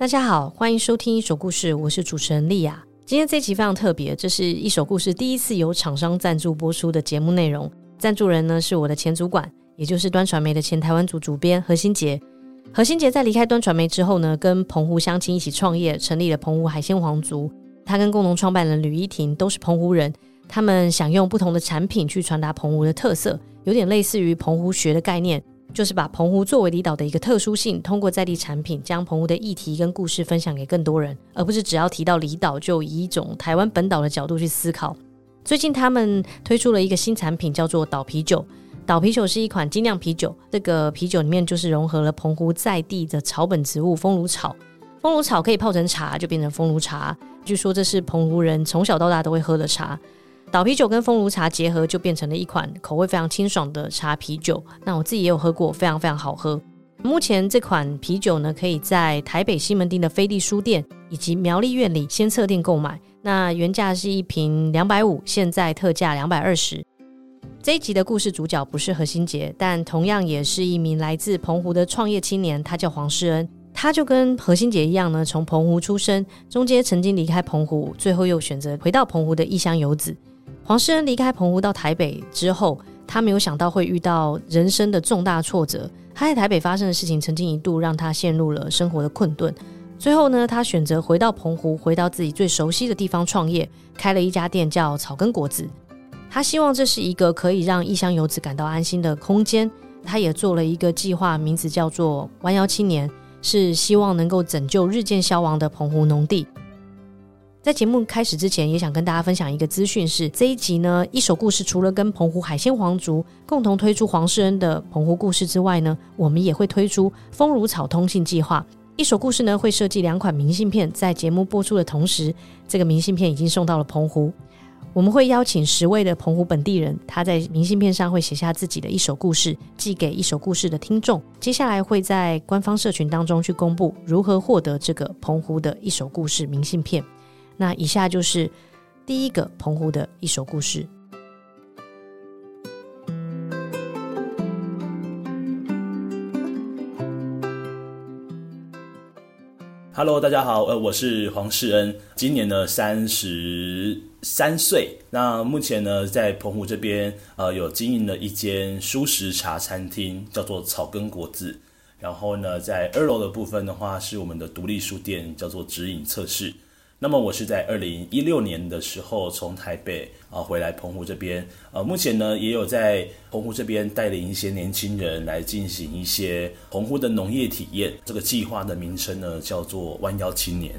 大家好，欢迎收听一手故事，我是主持人莉雅。今天这期非常特别，这是一手故事第一次由厂商赞助播出的节目内容。赞助人呢是我的前主管，也就是端传媒的前台湾组主编何新杰。何新杰在离开端传媒之后呢，跟澎湖乡亲一起创业，成立了澎湖海鲜皇族。他跟共同创办人吕依婷都是澎湖人，他们想用不同的产品去传达澎湖的特色，有点类似于澎湖学的概念。就是把澎湖作为离岛的一个特殊性，通过在地产品将澎湖的议题跟故事分享给更多人，而不是只要提到离岛就以一种台湾本岛的角度去思考。最近他们推出了一个新产品，叫做岛啤酒。岛啤酒是一款精酿啤酒，这个啤酒里面就是融合了澎湖在地的草本植物风炉草。风炉草可以泡成茶，就变成风炉茶。据说这是澎湖人从小到大都会喝的茶。倒啤酒跟风炉茶结合，就变成了一款口味非常清爽的茶啤酒。那我自己也有喝过，非常非常好喝。目前这款啤酒呢，可以在台北西门町的飞利书店以及苗栗苑里先测店购买。那原价是一瓶两百五，现在特价两百二十。这一集的故事主角不是何心杰，但同样也是一名来自澎湖的创业青年，他叫黄世恩。他就跟何心杰一样呢，从澎湖出生，中间曾经离开澎湖，最后又选择回到澎湖的异乡游子。黄世恩离开澎湖到台北之后，他没有想到会遇到人生的重大挫折。他在台北发生的事情，曾经一度让他陷入了生活的困顿。最后呢，他选择回到澎湖，回到自己最熟悉的地方创业，开了一家店叫草根果子。他希望这是一个可以让异乡游子感到安心的空间。他也做了一个计划，名字叫做“弯腰青年”，是希望能够拯救日渐消亡的澎湖农地。在节目开始之前，也想跟大家分享一个资讯是：这一集呢，一手故事除了跟澎湖海鲜皇族共同推出黄世恩的澎湖故事之外呢，我们也会推出风如草通信计划。一手故事呢，会设计两款明信片，在节目播出的同时，这个明信片已经送到了澎湖。我们会邀请十位的澎湖本地人，他在明信片上会写下自己的一首故事，寄给一首故事的听众。接下来会在官方社群当中去公布如何获得这个澎湖的一首故事明信片。那以下就是第一个澎湖的一首故事。Hello，大家好，呃，我是黄世恩，今年呢三十三岁。那目前呢在澎湖这边，呃，有经营了一间蔬食茶餐厅，叫做草根果子。然后呢，在二楼的部分的话，是我们的独立书店，叫做指引测试。那么我是在二零一六年的时候从台北啊回来澎湖这边，呃，目前呢也有在澎湖这边带领一些年轻人来进行一些澎湖的农业体验。这个计划的名称呢叫做弯腰青年。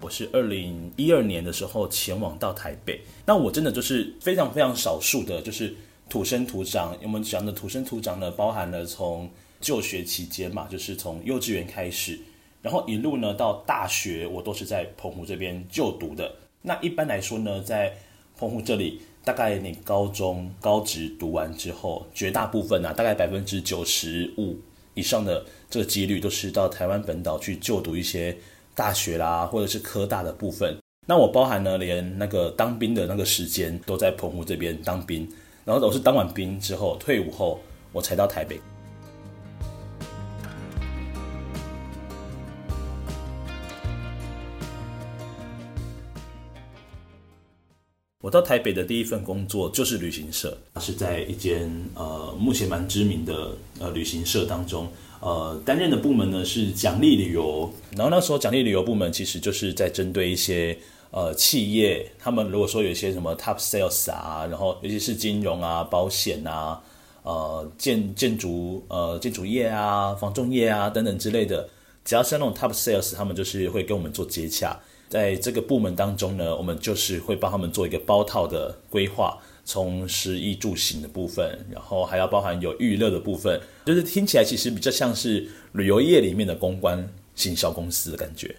我是二零一二年的时候前往到台北，那我真的就是非常非常少数的，就是。土生土长，我们讲的土生土长呢，包含了从就学期间嘛，就是从幼稚园开始，然后一路呢到大学，我都是在澎湖这边就读的。那一般来说呢，在澎湖这里，大概你高中高职读完之后，绝大部分啊，大概百分之九十五以上的这个几率都是到台湾本岛去就读一些大学啦，或者是科大的部分。那我包含呢，连那个当兵的那个时间都在澎湖这边当兵。然后我是当完兵之后退伍后，我才到台北。我到台北的第一份工作就是旅行社，是在一间呃目前蛮知名的呃旅行社当中，呃担任的部门呢是奖励旅游。然后那时候奖励旅游部门其实就是在针对一些。呃，企业他们如果说有一些什么 top sales 啊，然后尤其是金融啊、保险啊、呃建建筑呃建筑业啊、房仲业啊等等之类的，只要是那种 top sales，他们就是会跟我们做接洽。在这个部门当中呢，我们就是会帮他们做一个包套的规划，从食衣住行的部分，然后还要包含有娱乐的部分，就是听起来其实比较像是旅游业里面的公关行销公司的感觉。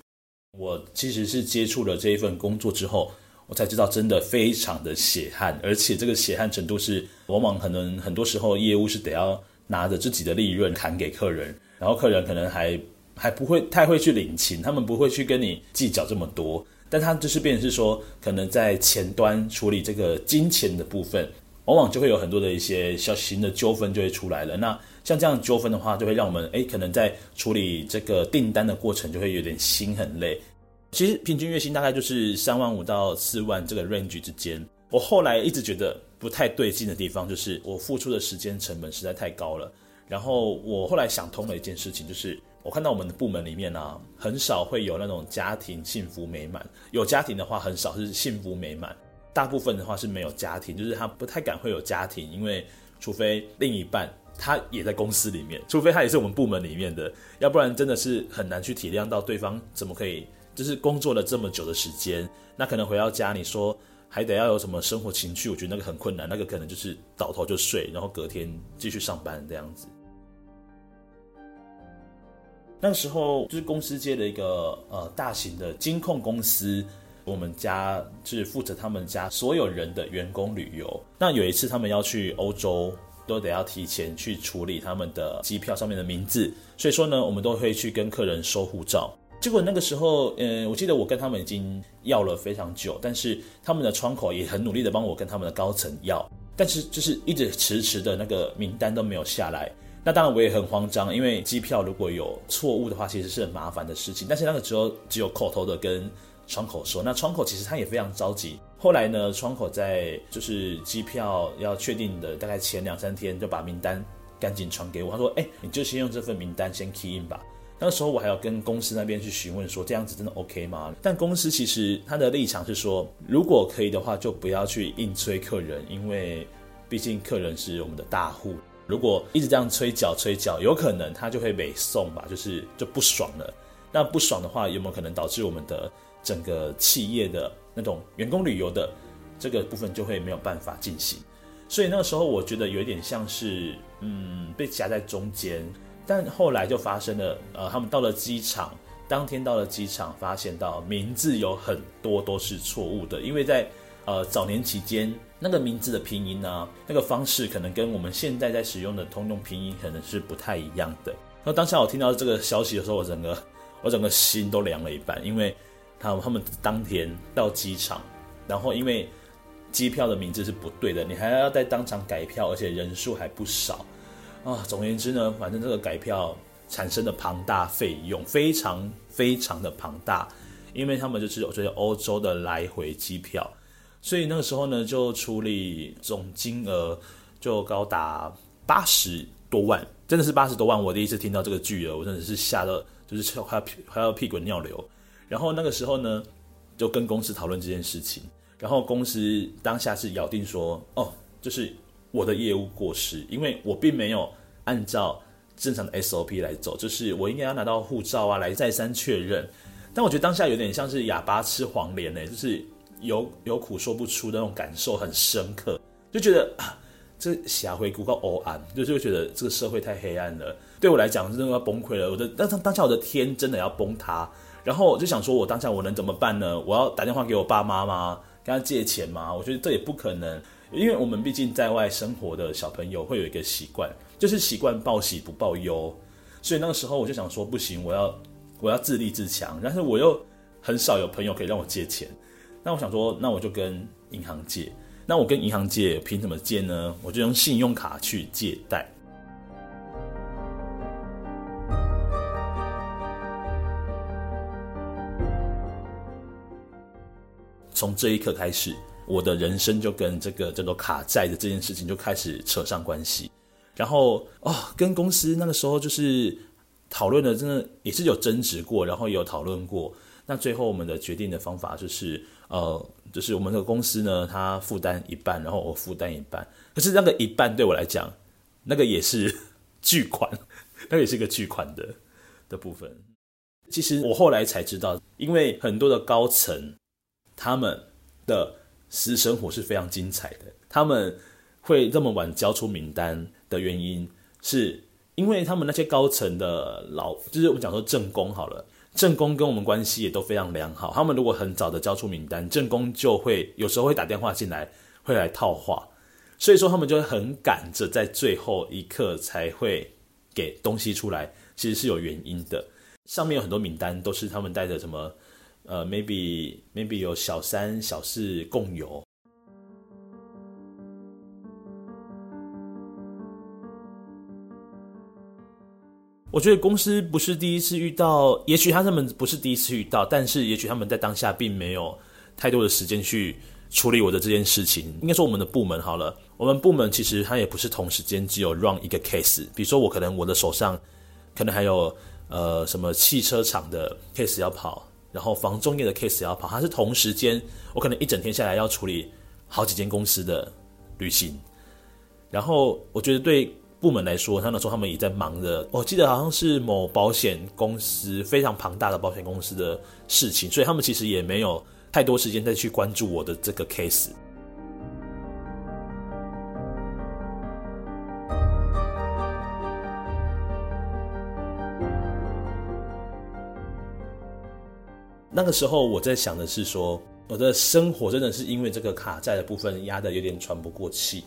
我其实是接触了这一份工作之后，我才知道真的非常的血汗，而且这个血汗程度是往往可能很多时候业务是得要拿着自己的利润砍给客人，然后客人可能还还不会太会去领情，他们不会去跟你计较这么多，但他就是变是说，可能在前端处理这个金钱的部分，往往就会有很多的一些小型的纠纷就会出来了。那像这样纠纷的话，就会让我们诶可能在处理这个订单的过程就会有点心很累。其实平均月薪大概就是三万五到四万这个 range 之间。我后来一直觉得不太对劲的地方，就是我付出的时间成本实在太高了。然后我后来想通了一件事情，就是我看到我们的部门里面啊，很少会有那种家庭幸福美满。有家庭的话，很少是幸福美满。大部分的话是没有家庭，就是他不太敢会有家庭，因为除非另一半他也在公司里面，除非他也是我们部门里面的，要不然真的是很难去体谅到对方怎么可以，就是工作了这么久的时间，那可能回到家你说。还得要有什么生活情趣，我觉得那个很困难，那个可能就是倒头就睡，然后隔天继续上班这样子。那时候就是公司接了一个呃大型的金控公司，我们家是负责他们家所有人的员工旅游。那有一次他们要去欧洲，都得要提前去处理他们的机票上面的名字，所以说呢，我们都会去跟客人收护照。结果那个时候，嗯，我记得我跟他们已经要了非常久，但是他们的窗口也很努力的帮我跟他们的高层要，但是就是一直迟迟的那个名单都没有下来。那当然我也很慌张，因为机票如果有错误的话，其实是很麻烦的事情。但是那个时候只有口头的跟窗口说，那窗口其实他也非常着急。后来呢，窗口在就是机票要确定的大概前两三天就把名单赶紧传给我，他说：“哎，你就先用这份名单先 key in 吧。”那时候我还要跟公司那边去询问说，这样子真的 OK 吗？但公司其实他的立场是说，如果可以的话，就不要去硬催客人，因为毕竟客人是我们的大户。如果一直这样催缴催缴，有可能他就会被送吧，就是就不爽了。那不爽的话，有没有可能导致我们的整个企业的那种员工旅游的这个部分就会没有办法进行？所以那个时候我觉得有点像是，嗯，被夹在中间。但后来就发生了，呃，他们到了机场，当天到了机场，发现到名字有很多都是错误的，因为在呃早年期间，那个名字的拼音呢、那个方式可能跟我们现在在使用的通用拼音可能是不太一样的。那当下我听到这个消息的时候，我整个我整个心都凉了一半，因为他他们当天到机场，然后因为机票的名字是不对的，你还要在当场改票，而且人数还不少。啊，总而言之呢，反正这个改票产生的庞大费用非常非常的庞大，因为他们就是我觉得欧洲的来回机票，所以那个时候呢，就处理总金额就高达八十多万，真的是八十多万。我第一次听到这个巨额，我真的是吓得就是快要快要屁滚尿流。然后那个时候呢，就跟公司讨论这件事情，然后公司当下是咬定说，哦，就是。我的业务过失，因为我并没有按照正常的 SOP 来走，就是我应该要拿到护照啊，来再三确认。但我觉得当下有点像是哑巴吃黄连呢，就是有有苦说不出的那种感受很深刻，就觉得啊，这社会够黑暗，就是觉得这个社会太黑暗了，对我来讲真的要崩溃了。我的当当下我的天真的要崩塌，然后我就想说，我当下我能怎么办呢？我要打电话给我爸妈吗？跟他借钱吗？我觉得这也不可能。因为我们毕竟在外生活的小朋友会有一个习惯，就是习惯报喜不报忧，所以那个时候我就想说不行，我要我要自立自强，但是我又很少有朋友可以让我借钱，那我想说，那我就跟银行借，那我跟银行借凭什么借呢？我就用信用卡去借贷。从这一刻开始。我的人生就跟这个叫做卡债的这件事情就开始扯上关系，然后哦，跟公司那个时候就是讨论的，真的也是有争执过，然后也有讨论过。那最后我们的决定的方法就是，呃，就是我们的公司呢，他负担一半，然后我负担一半。可是那个一半对我来讲，那个也是巨款，那个也是一个巨款的的部分。其实我后来才知道，因为很多的高层他们的。私生活是非常精彩的。他们会这么晚交出名单的原因，是因为他们那些高层的老，就是我们讲说正宫好了，正宫跟我们关系也都非常良好。他们如果很早的交出名单，正宫就会有时候会打电话进来，会来套话。所以说他们就会很赶着在最后一刻才会给东西出来，其实是有原因的。上面有很多名单都是他们带着什么。呃，maybe maybe 有小三小四共有。我觉得公司不是第一次遇到，也许他们不是第一次遇到，但是也许他们在当下并没有太多的时间去处理我的这件事情。应该说我们的部门好了，我们部门其实它也不是同时间只有 run 一个 case 比如说我可能我的手上可能还有呃什么汽车厂的 case 要跑。然后防中业的 case 也要跑，它是同时间，我可能一整天下来要处理好几间公司的旅行。然后我觉得对。部门来说，他那时候他们也在忙着，我记得好像是某保险公司非常庞大的保险公司的事情，所以他们其实也没有太多时间再去关注我的这个 case。那个时候我在想的是说，我的生活真的是因为这个卡债的部分压得有点喘不过气。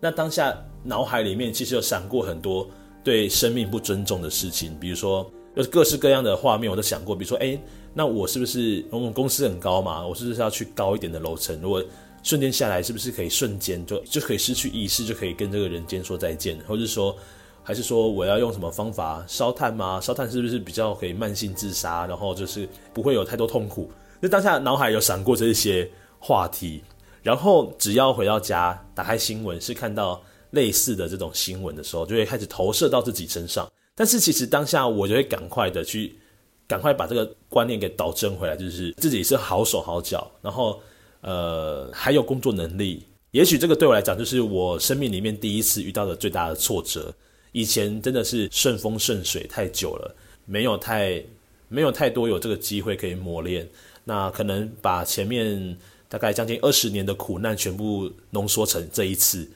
那当下脑海里面其实有闪过很多对生命不尊重的事情，比如说有各式各样的画面，我都想过。比如说，哎，那我是不是我们公司很高嘛？我是不是要去高一点的楼层？如果瞬间下来，是不是可以瞬间就就可以失去意识，就可以跟这个人间说再见？或者说，还是说我要用什么方法烧炭吗？烧炭是不是比较可以慢性自杀？然后就是不会有太多痛苦？那当下脑海有闪过这些话题。然后只要回到家，打开新闻，是看到类似的这种新闻的时候，就会开始投射到自己身上。但是其实当下我就会赶快的去，赶快把这个观念给导正回来，就是自己是好手好脚，然后呃还有工作能力。也许这个对我来讲，就是我生命里面第一次遇到的最大的挫折。以前真的是顺风顺水太久了，没有太没有太多有这个机会可以磨练。那可能把前面。大概将近二十年的苦难全部浓缩成这一次，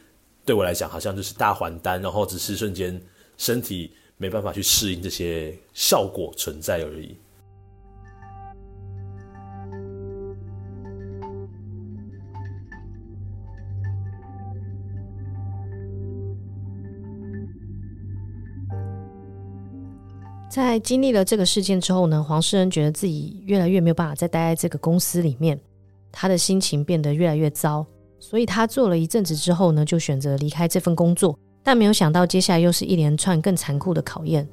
对我来讲好像就是大还丹，然后只是瞬间身体没办法去适应这些效果存在而已。在经历了这个事件之后呢，黄世恩觉得自己越来越没有办法再待在这个公司里面。他的心情变得越来越糟，所以他做了一阵子之后呢，就选择离开这份工作。但没有想到，接下来又是一连串更残酷的考验。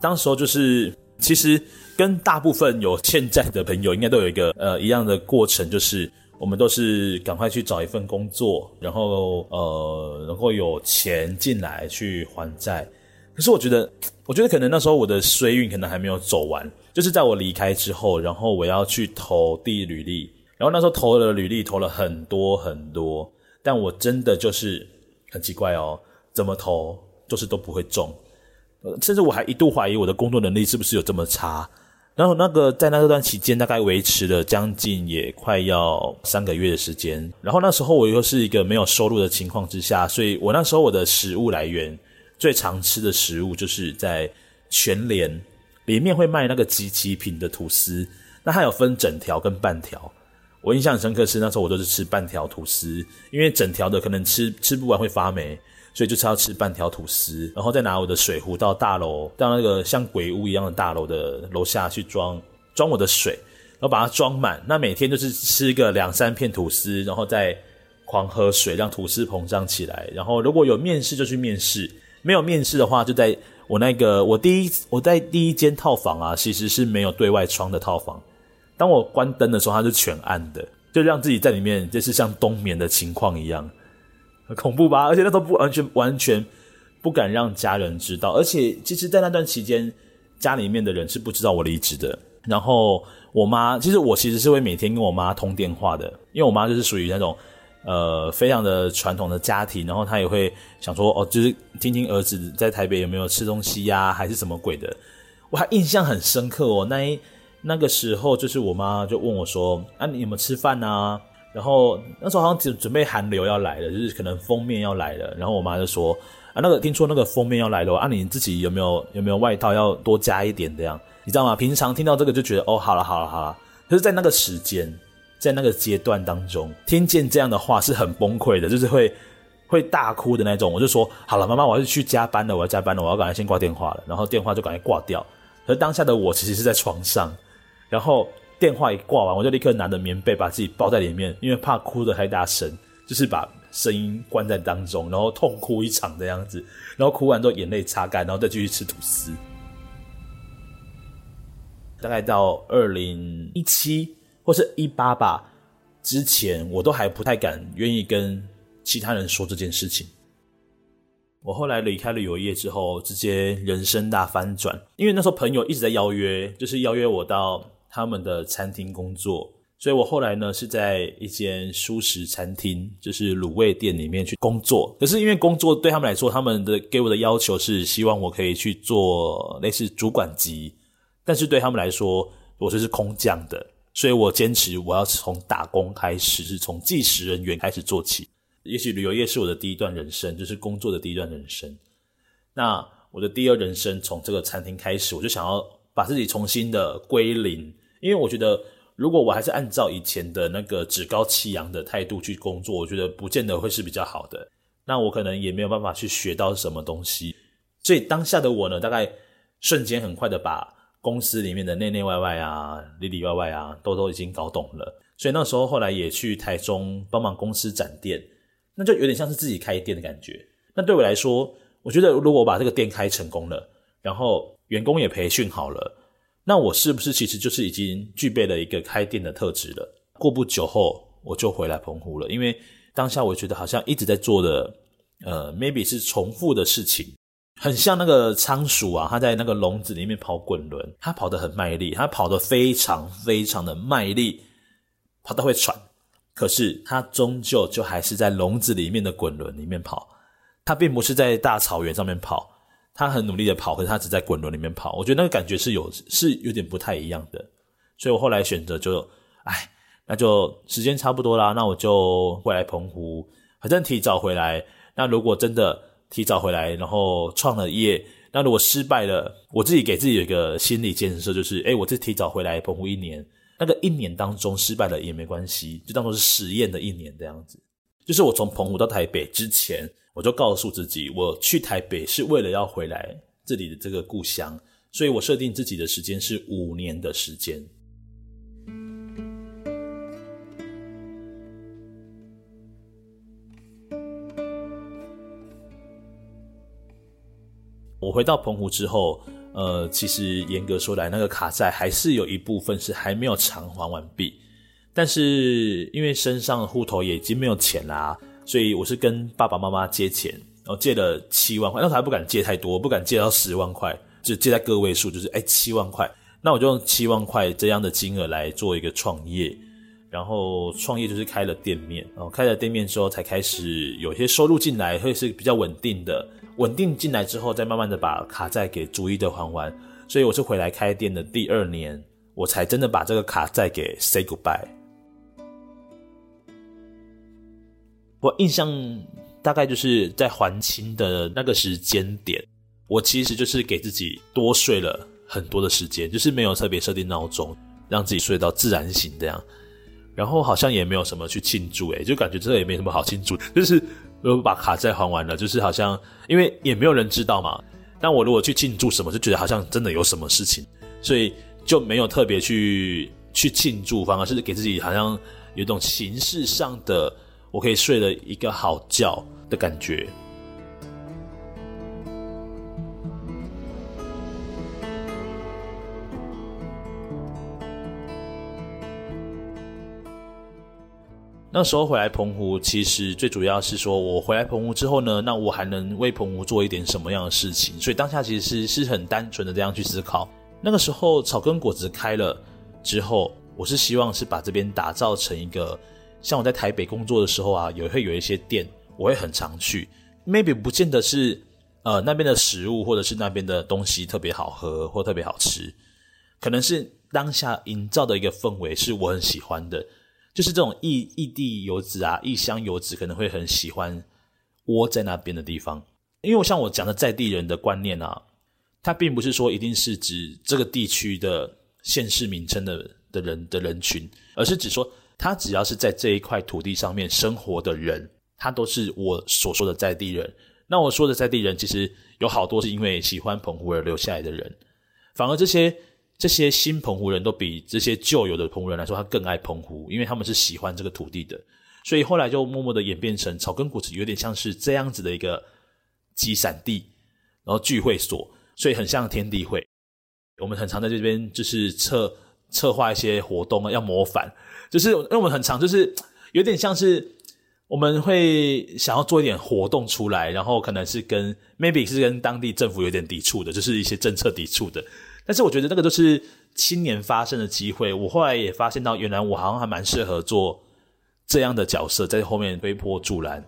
当时候就是，其实跟大部分有欠债的朋友，应该都有一个呃一样的过程，就是。我们都是赶快去找一份工作，然后呃，能够有钱进来去还债。可是我觉得，我觉得可能那时候我的衰运可能还没有走完，就是在我离开之后，然后我要去投递履历，然后那时候投了履历，投了很多很多，但我真的就是很奇怪哦，怎么投就是都不会中，甚至我还一度怀疑我的工作能力是不是有这么差。然后那个在那段期间，大概维持了将近也快要三个月的时间。然后那时候我又是一个没有收入的情况之下，所以我那时候我的食物来源最常吃的食物就是在全联里面会卖那个即期品的吐司。那它有分整条跟半条。我印象很深刻是那时候我都是吃半条吐司，因为整条的可能吃吃不完会发霉。所以就是要吃半条吐司，然后再拿我的水壶到大楼，到那个像鬼屋一样的大楼的楼下去装装我的水，然后把它装满。那每天就是吃个两三片吐司，然后再狂喝水，让吐司膨胀起来。然后如果有面试就去面试，没有面试的话就在我那个我第一我在第一间套房啊，其实是没有对外窗的套房。当我关灯的时候，它是全暗的，就让自己在里面就是像冬眠的情况一样。很恐怖吧？而且那时候不完全完全不敢让家人知道，而且其实，在那段期间，家里面的人是不知道我离职的。然后我妈，其实我其实是会每天跟我妈通电话的，因为我妈就是属于那种呃非常的传统的家庭，然后她也会想说哦，就是听听儿子在台北有没有吃东西呀、还是什么鬼的。我还印象很深刻哦，那一那个时候就是我妈就问我说啊，你有没有吃饭啊？然后那时候好像准准备寒流要来了，就是可能封面要来了。然后我妈就说：“啊，那个听说那个封面要来了，啊，你自己有没有有没有外套要多加一点这样？你知道吗？平常听到这个就觉得哦，好了好了好了。可是在那个时间，在那个阶段当中，听见这样的话是很崩溃的，就是会会大哭的那种。我就说好了，妈妈，我要去加班了，我要加班了，我要赶快先挂电话了。然后电话就赶快挂掉。而当下的我其实是在床上，然后。电话一挂完，我就立刻拿着棉被把自己包在里面，因为怕哭得太大声，就是把声音关在当中，然后痛哭一场的样子，然后哭完之后眼泪擦干，然后再继续吃吐司。大概到二零一七或是一八吧之前，我都还不太敢愿意跟其他人说这件事情。我后来离开旅游业之后，直接人生大翻转。因为那时候朋友一直在邀约，就是邀约我到他们的餐厅工作，所以我后来呢是在一间蔬食餐厅，就是卤味店里面去工作。可是因为工作对他们来说，他们的给我的要求是希望我可以去做类似主管级，但是对他们来说，我就是空降的，所以我坚持我要从打工开始，是从计时人员开始做起。也许旅游业是我的第一段人生，就是工作的第一段人生。那我的第二人生从这个餐厅开始，我就想要把自己重新的归零，因为我觉得如果我还是按照以前的那个趾高气扬的态度去工作，我觉得不见得会是比较好的。那我可能也没有办法去学到什么东西。所以当下的我呢，大概瞬间很快的把公司里面的内内外外啊、里里外外啊，都都已经搞懂了。所以那时候后来也去台中帮忙公司展店。那就有点像是自己开店的感觉。那对我来说，我觉得如果我把这个店开成功了，然后员工也培训好了，那我是不是其实就是已经具备了一个开店的特质了？过不久后，我就回来澎湖了，因为当下我觉得好像一直在做的，呃，maybe 是重复的事情，很像那个仓鼠啊，它在那个笼子里面跑滚轮，它跑得很卖力，它跑得非常非常的卖力，跑到会喘。可是它终究就还是在笼子里面的滚轮里面跑，它并不是在大草原上面跑，他很努力的跑，可是他只在滚轮里面跑。我觉得那个感觉是有是有点不太一样的，所以我后来选择就，哎，那就时间差不多啦，那我就回来澎湖，反正提早回来。那如果真的提早回来，然后创了业，那如果失败了，我自己给自己有一个心理建设，就是，诶，我这提早回来澎湖一年。那个一年当中失败了也没关系，就当做是实验的一年这样子。就是我从澎湖到台北之前，我就告诉自己，我去台北是为了要回来这里的这个故乡，所以我设定自己的时间是五年的时间。我回到澎湖之后。呃，其实严格说来，那个卡债还是有一部分是还没有偿还完毕。但是因为身上户头也已经没有钱啦，所以我是跟爸爸妈妈借钱，然后借了七万块。那时候还不敢借太多，不敢借到十万块，就借在个位数，就是哎七万块。那我就用七万块这样的金额来做一个创业，然后创业就是开了店面，然后开了店面之后才开始有些收入进来，会是比较稳定的。稳定进来之后，再慢慢的把卡债给逐一的还完，所以我是回来开店的第二年，我才真的把这个卡债给 say goodbye。我印象大概就是在还清的那个时间点，我其实就是给自己多睡了很多的时间，就是没有特别设定闹钟，让自己睡到自然醒这样，然后好像也没有什么去庆祝，诶，就感觉这也没什么好庆祝，就是。如果把卡债还完了，就是好像，因为也没有人知道嘛。但我如果去庆祝什么，就觉得好像真的有什么事情，所以就没有特别去去庆祝，反而是给自己好像有一种形式上的，我可以睡了一个好觉的感觉。那时候回来澎湖，其实最主要是说，我回来澎湖之后呢，那我还能为澎湖做一点什么样的事情？所以当下其实是很单纯的这样去思考。那个时候草根果子开了之后，我是希望是把这边打造成一个，像我在台北工作的时候啊，也会有一些店，我会很常去。Maybe 不见得是呃那边的食物或者是那边的东西特别好喝或特别好吃，可能是当下营造的一个氛围是我很喜欢的。就是这种异异地游子啊，异乡游子可能会很喜欢窝在那边的地方，因为像我讲的在地人的观念啊，它并不是说一定是指这个地区的县市名称的的人的人群，而是指说他只要是在这一块土地上面生活的人，他都是我所说的在地人。那我说的在地人，其实有好多是因为喜欢澎湖而留下来的人，反而这些这些新澎湖人都比这些旧有的澎湖人来说，他更爱澎湖，因为他们是喜欢这个土地的。所以后来就默默的演变成草根果子，有点像是这样子的一个集散地，然后聚会所，所以很像天地会。我们很常在这边就是策策划一些活动啊，要模仿，就是因为我们很长就是有点像是我们会想要做一点活动出来，然后可能是跟 maybe 是跟当地政府有点抵触的，就是一些政策抵触的。但是我觉得那个都是青年发生的机会。我后来也发现到，原来我好像还蛮适合做这样的角色，在后面推波助澜。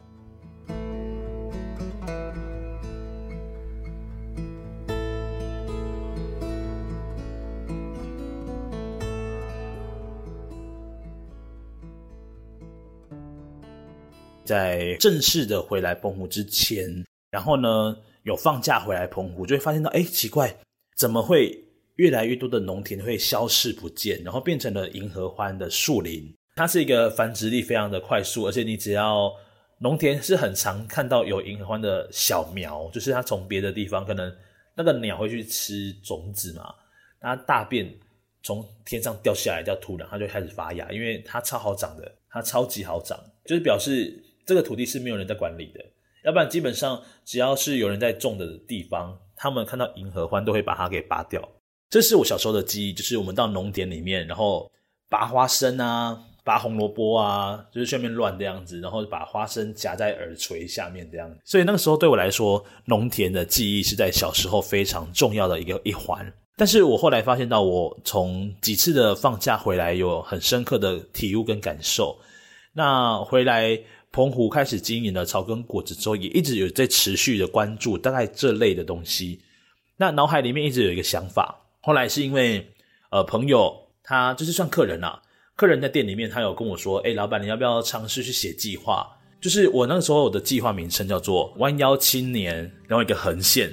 在正式的回来澎湖之前，然后呢，有放假回来澎湖，就会发现到，哎，奇怪，怎么会越来越多的农田会消失不见，然后变成了银合欢的树林？它是一个繁殖力非常的快速，而且你只要农田是很常看到有银合欢的小苗，就是它从别的地方可能那个鸟会去吃种子嘛，它大便从天上掉下来掉土壤，它就开始发芽，因为它超好长的，它超级好长，就是表示这个土地是没有人在管理的，要不然基本上只要是有人在种的地方，他们看到银合欢都会把它给拔掉。这是我小时候的记忆，就是我们到农田里面，然后拔花生啊。拔红萝卜啊，就是下面乱这样子，然后把花生夹在耳垂下面这样子。所以那个时候对我来说，农田的记忆是在小时候非常重要的一个一环。但是我后来发现到，我从几次的放假回来，有很深刻的体悟跟感受。那回来澎湖开始经营了草根果子之后，也一直有在持续的关注大概这类的东西。那脑海里面一直有一个想法，后来是因为呃朋友他就是算客人啊。客人在店里面，他有跟我说：“哎，老板，你要不要尝试去写计划？就是我那个时候我的计划名称叫做‘弯腰青年’，然后一个横线，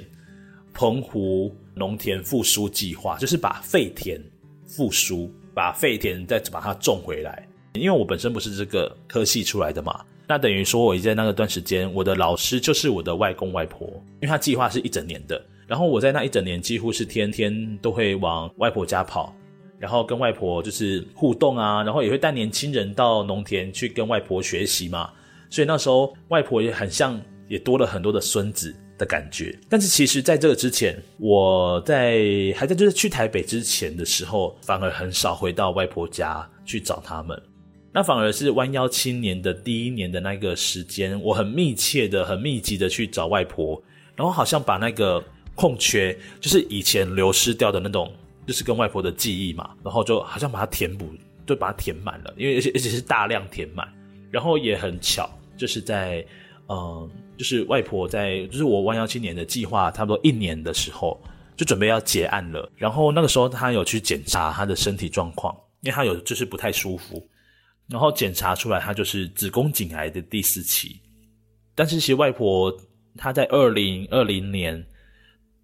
澎湖农田复苏计划，就是把废田复苏，把废田再把它种回来。因为我本身不是这个科系出来的嘛，那等于说我在那个段时间，我的老师就是我的外公外婆，因为他计划是一整年的，然后我在那一整年几乎是天天都会往外婆家跑。”然后跟外婆就是互动啊，然后也会带年轻人到农田去跟外婆学习嘛，所以那时候外婆也很像，也多了很多的孙子的感觉。但是其实在这个之前，我在还在就是去台北之前的时候，反而很少回到外婆家去找他们。那反而是弯腰青年的第一年的那个时间，我很密切的、很密集的去找外婆，然后好像把那个空缺，就是以前流失掉的那种。就是跟外婆的记忆嘛，然后就好像把它填补，就把它填满了，因为而且而且是大量填满，然后也很巧，就是在嗯，就是外婆在，就是我弯腰青年的计划差不多一年的时候，就准备要结案了，然后那个时候她有去检查她的身体状况，因为她有就是不太舒服，然后检查出来她就是子宫颈癌的第四期，但是其实外婆她在二零二零年。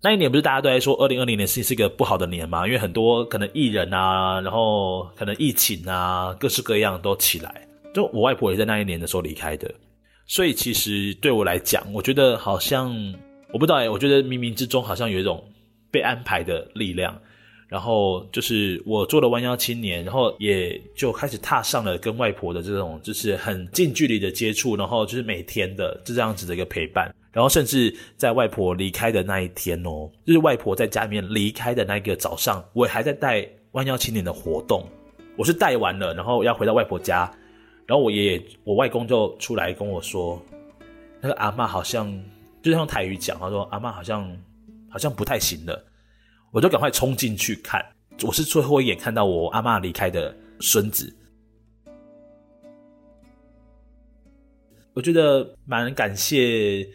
那一年不是大家都在说二零二零年是是一个不好的年嘛？因为很多可能艺人啊，然后可能疫情啊，各式各样都起来。就我外婆也在那一年的时候离开的，所以其实对我来讲，我觉得好像我不知道哎，我觉得冥冥之中好像有一种被安排的力量。然后就是我做了弯腰青年，然后也就开始踏上了跟外婆的这种就是很近距离的接触，然后就是每天的就这样子的一个陪伴。然后甚至在外婆离开的那一天哦，就是外婆在家里面离开的那一个早上，我还在带弯腰青年的活动。我是带完了，然后要回到外婆家，然后我爷爷、我外公就出来跟我说，那个阿嬷好像就是用台语讲，他说阿嬷好像好像不太行了，我就赶快冲进去看。我是最后一眼看到我阿嬷离开的孙子。我觉得蛮感谢。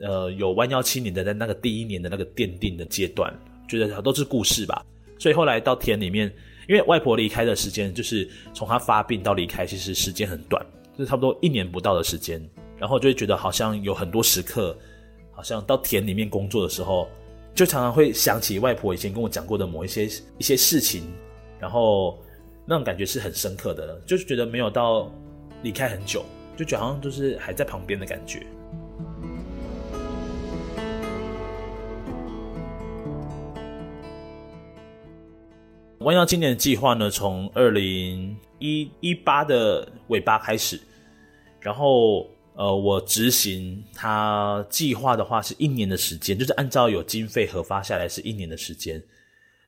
呃，有弯腰青年的在那个第一年的那个奠定的阶段，觉得都是故事吧。所以后来到田里面，因为外婆离开的时间就是从她发病到离开，其实时间很短，就是差不多一年不到的时间。然后就会觉得好像有很多时刻，好像到田里面工作的时候，就常常会想起外婆以前跟我讲过的某一些一些事情，然后那种感觉是很深刻的，就是觉得没有到离开很久，就觉得好像就是还在旁边的感觉。弯腰青年的计划呢，从二零一一八的尾巴开始，然后呃，我执行它计划的话是一年的时间，就是按照有经费核发下来是一年的时间。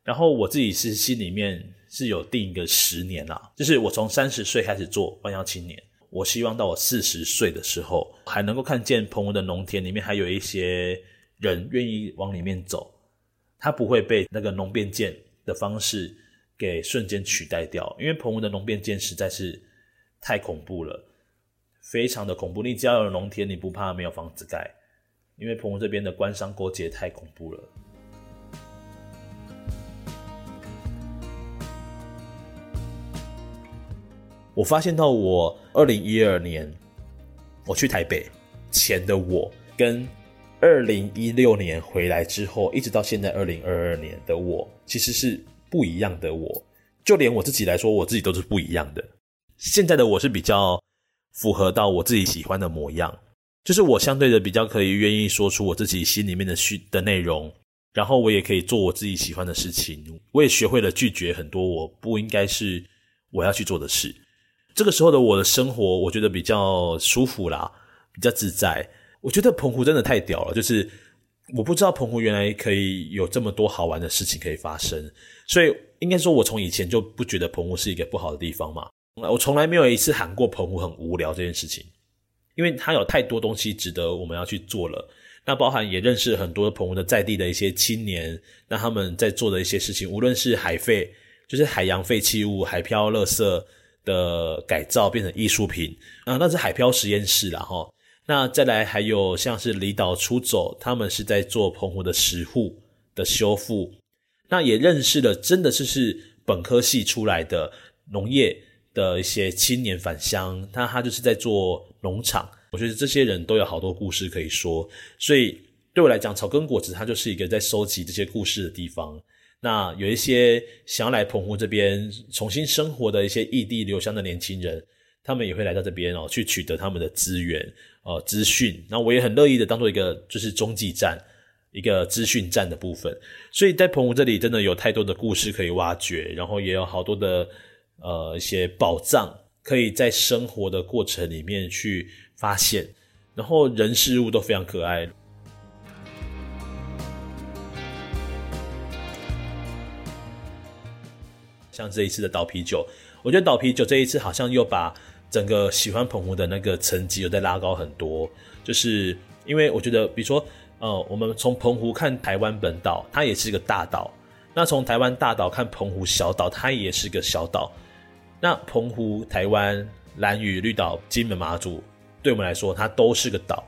然后我自己是心里面是有定一个十年啦，就是我从三十岁开始做弯腰青年，我希望到我四十岁的时候，还能够看见澎湖的农田里面还有一些人愿意往里面走，他不会被那个农变舰的方式给瞬间取代掉，因为澎湖的农变舰实在是太恐怖了，非常的恐怖。你只要有农田，你不怕没有房子盖，因为澎湖这边的官商勾结太恐怖了。我发现到我二零一二年我去台北前的我，跟二零一六年回来之后，一直到现在二零二二年的我，其实是不一样的我。就连我自己来说，我自己都是不一样的。现在的我是比较符合到我自己喜欢的模样，就是我相对的比较可以愿意说出我自己心里面的需的内容，然后我也可以做我自己喜欢的事情。我也学会了拒绝很多我不应该是我要去做的事。这个时候的我的生活，我觉得比较舒服啦，比较自在。我觉得澎湖真的太屌了，就是我不知道澎湖原来可以有这么多好玩的事情可以发生，所以应该说，我从以前就不觉得澎湖是一个不好的地方嘛。我从来没有一次喊过澎湖很无聊这件事情，因为它有太多东西值得我们要去做了。那包含也认识很多澎湖的在地的一些青年，那他们在做的一些事情，无论是海废，就是海洋废弃物、海漂垃圾。的改造变成艺术品啊，那是海漂实验室啦齁。那再来还有像是离岛出走，他们是在做澎湖的石沪的修复。那也认识了，真的是是本科系出来的农业的一些青年返乡，他他就是在做农场。我觉得这些人都有好多故事可以说，所以对我来讲，草根果子它就是一个在收集这些故事的地方。那有一些想要来澎湖这边重新生活的一些异地留乡的年轻人，他们也会来到这边哦，去取得他们的资源、呃资讯。那我也很乐意的当做一个就是中继站，一个资讯站的部分。所以在澎湖这里真的有太多的故事可以挖掘，然后也有好多的呃一些宝藏可以在生活的过程里面去发现，然后人事物都非常可爱。像这一次的岛啤酒，我觉得岛啤酒这一次好像又把整个喜欢澎湖的那个层级又再拉高很多。就是因为我觉得，比如说，呃，我们从澎湖看台湾本岛，它也是一个大岛；那从台湾大岛看澎湖小岛，它也是个小岛。那澎湖、台湾、兰屿、绿岛、金门、马祖，对我们来说，它都是个岛。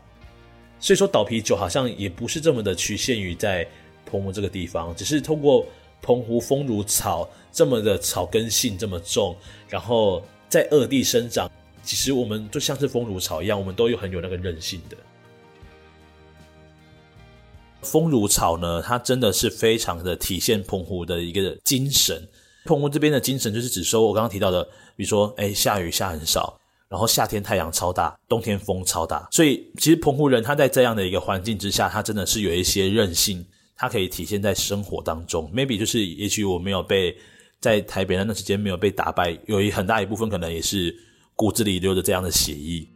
所以说，岛啤酒好像也不是这么的局限于在澎湖这个地方，只是通过。澎湖风如草，这么的草根性这么重，然后在二地生长，其实我们就像是风如草一样，我们都有很有那个韧性的。风如草呢，它真的是非常的体现澎湖的一个精神。澎湖这边的精神就是只说，我刚刚提到的，比如说，哎，下雨下很少，然后夏天太阳超大，冬天风超大，所以其实澎湖人他在这样的一个环境之下，他真的是有一些韧性。它可以体现在生活当中，maybe 就是，也许我没有被在台北那段时间没有被打败，有一很大一部分可能也是骨子里流着这样的血液。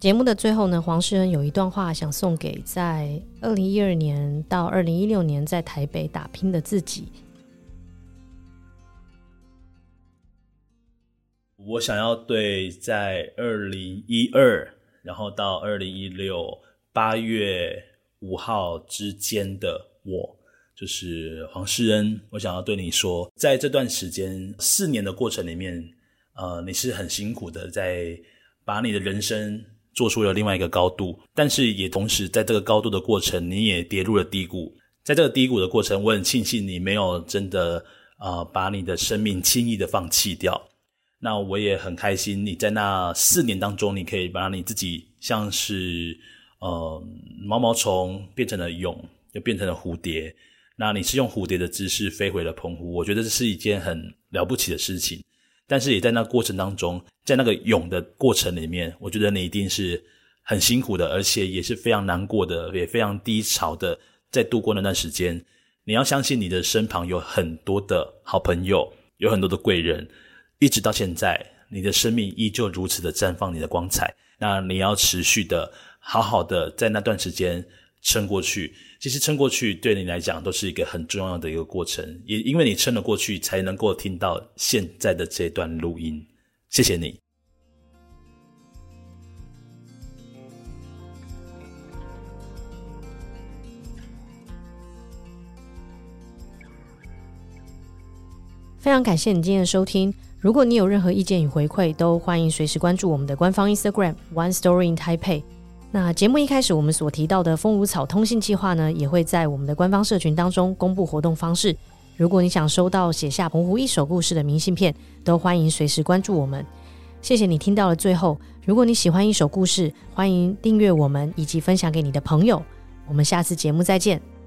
节目的最后呢，黄世恩有一段话想送给在二零一二年到二零一六年在台北打拼的自己。我想要对在二零一二，然后到二零一六八月五号之间的我，就是黄世恩，我想要对你说，在这段时间四年的过程里面，呃，你是很辛苦的，在把你的人生。做出了另外一个高度，但是也同时在这个高度的过程，你也跌入了低谷。在这个低谷的过程，我很庆幸你没有真的呃把你的生命轻易的放弃掉。那我也很开心，你在那四年当中，你可以把你自己像是呃毛毛虫变成了蛹，又变成了蝴蝶。那你是用蝴蝶的姿势飞回了澎湖，我觉得这是一件很了不起的事情。但是也在那过程当中，在那个勇的过程里面，我觉得你一定是很辛苦的，而且也是非常难过的，也非常低潮的，在度过那段时间。你要相信你的身旁有很多的好朋友，有很多的贵人，一直到现在，你的生命依旧如此的绽放你的光彩。那你要持续的好好的在那段时间撑过去。其实撑过去对你来讲都是一个很重要的一个过程，也因为你撑了过去，才能够听到现在的这段录音。谢谢你。非常感谢你今天的收听。如果你有任何意见与回馈，都欢迎随时关注我们的官方 Instagram One Story in Taipei。那节目一开始我们所提到的风如草通信计划呢，也会在我们的官方社群当中公布活动方式。如果你想收到写下澎湖一首故事的明信片，都欢迎随时关注我们。谢谢你听到了最后。如果你喜欢一首故事，欢迎订阅我们以及分享给你的朋友。我们下次节目再见。